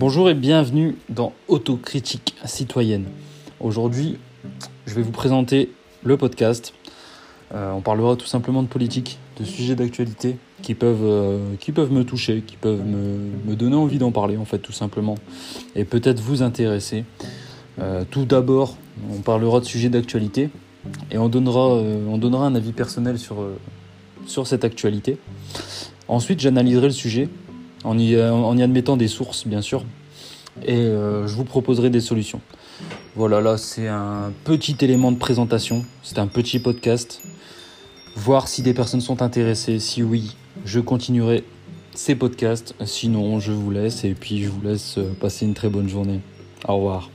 Bonjour et bienvenue dans Autocritique citoyenne. Aujourd'hui, je vais vous présenter le podcast. Euh, on parlera tout simplement de politique, de sujets d'actualité qui peuvent, euh, me toucher, qui peuvent me, donner envie d'en parler en fait tout simplement et peut-être vous intéresser. Euh, tout d'abord, on parlera de sujets d'actualité et on donnera, on donnera un avis personnel sur cette actualité. Ensuite, j'analyserai le sujet en y, en y, admettant des sources, bien sûr, et euh, je vous proposerai des solutions. Voilà, là, c'est un petit élément de présentation, c'est un petit podcast. Voir si des personnes sont intéressées, si oui, je continuerai ces podcasts, sinon je vous laisse, et puis je vous laisse passer une très bonne journée. Au revoir.